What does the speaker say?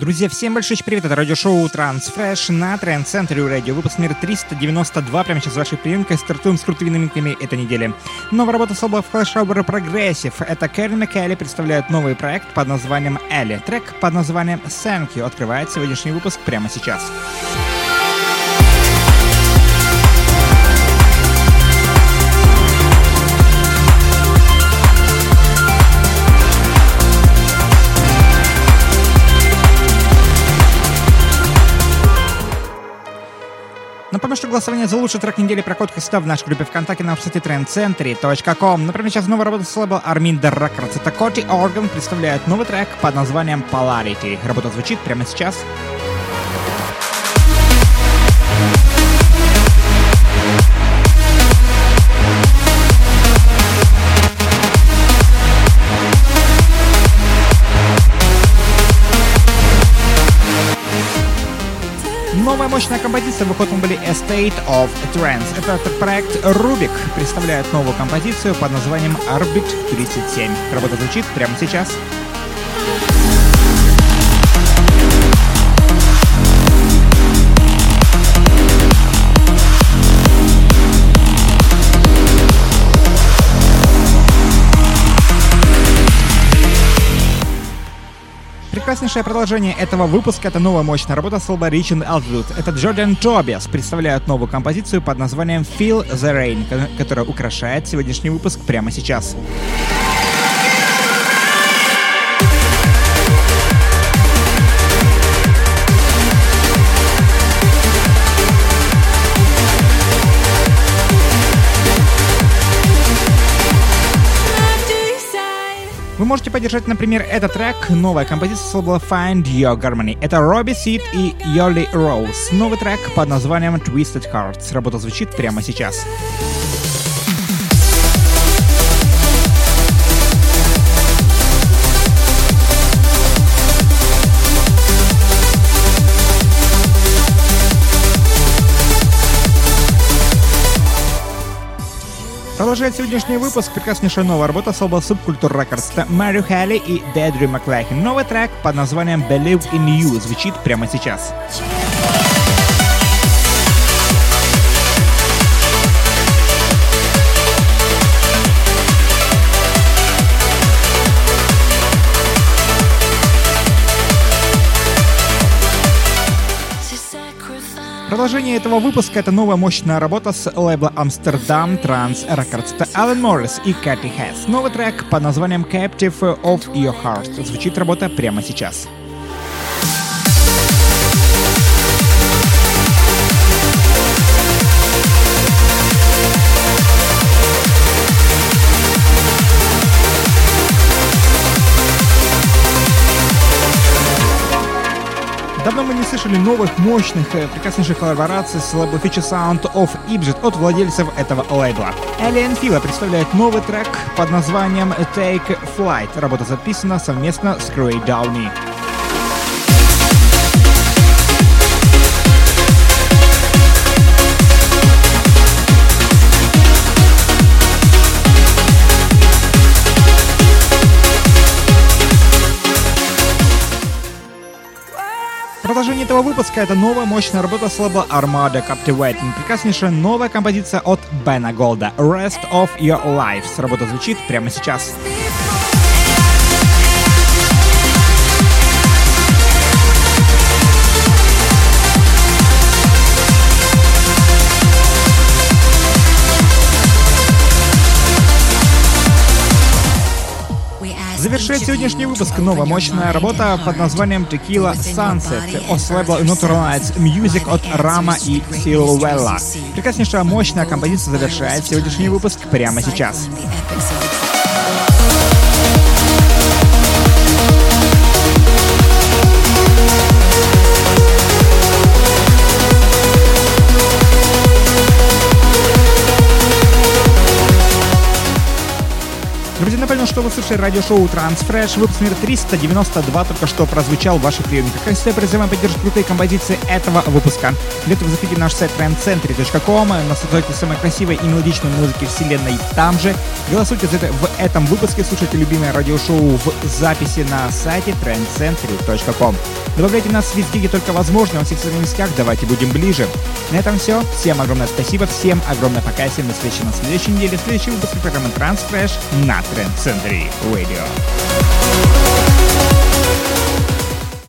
Друзья, всем большой привет, это радиошоу Transfresh на Тренд Центре радио. Выпуск номер 392, прямо сейчас с вашей приемкой, стартуем с крутыми новинками этой недели. Новая работа соло Flash Over Progressive. Это Кэрри Маккелли представляет новый проект под названием Элли. Трек под названием Thank You открывает сегодняшний выпуск прямо сейчас. Сейчас. Напомню, что голосование за лучший трек недели проходит в нашей группе ВКонтакте на сайте trendcentry.com. Например, сейчас новая работа с лейбла Armin the. Это Коти Орган представляет новый трек под названием Polarity. Работа звучит прямо сейчас. Новая мощная композиция выходит были Estate of Trance. Этот проект Rubik представляет новую композицию под названием Orbit 37. Работа звучит прямо сейчас. Прекраснейшее продолжение этого выпуска — это новая мощная работа с лба Rich and Altitude. Это Джордан Тобиас представляет новую композицию под названием Feel the Rain, которая украшает сегодняшний выпуск прямо сейчас. Сейчас. Вы можете поддержать, например, этот трек, новая композиция с лейбла Find Your Harmony. Это Робби Сид и Йоли Роуз. Новый трек под названием Twisted Hearts. Работа звучит прямо сейчас. Сейчас. Продолжает сегодняшний выпуск прекраснейшая новая работа с лейбла Subculture Records. Это Марио Халли и Дедри Маклахин. Новый трек под названием Believe in You звучит прямо сейчас. Сейчас. Продолжение этого выпуска — это новая мощная работа с лейбла Amsterdam Trans Records. Это Алан Моррис и Кэти Хэс. Новый трек под названием Captive of Your Heart. Звучит работа прямо сейчас. Давно мы не слышали новых, мощных, э, прекраснейших коллабораций с лейблом Future Sound of Ibjit от владельцев этого лейбла. Alien Fila представляет новый трек под названием Take Flight. Работа записана совместно с Cray Downey. Продолжение этого выпуска — это новая мощная работа с лейбла Armada Captivating. Прекраснейшая новая композиция от Бена Голда «Rest of Your Lives». Работа звучит прямо сейчас. Сейчас. Завершает сегодняшний выпуск новая мощная работа под названием Tequila Sunset от лейбла Naturalized Music от Рама и Силуэлла. Прекраснейшая мощная композиция завершает сегодняшний выпуск прямо сейчас. Напомню, что вы слушали радиошоу Transfresh, выпуск номер 392 только что прозвучал в ваших приемниках. Как всегда, призываем поддержать крутые композиции этого выпуска. Для этого заходите в наш сайт trendcentry.com, наслаждайтесь самой красивой и мелодичной музыки вселенной там же. Голосуйте за это в этом выпуске, слушайте любимое радиошоу в записи на сайте trendcentry.com. Добавляйте нас везде, где только возможно, во всех социальных давайте будем ближе. На этом все. Всем огромное спасибо, всем огромное пока, всем до встречи на следующей неделе, в следующем выпуске программы Transfresh на Trend Century Radio.